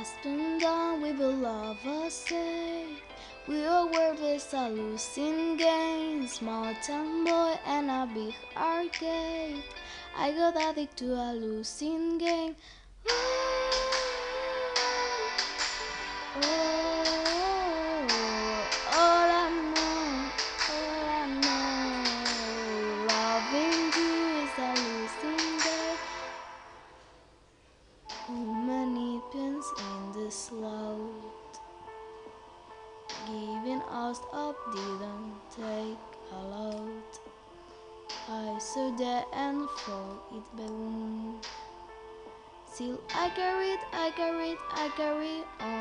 Has been done with a lover say We are worthless, a losing game Small town boy and a big arcade. I got addicted to a losing game. Ooh, oh, oh. The slot Giving us up didn't take a lot I saw the end for it balloon Still I carried, I carried, I carry on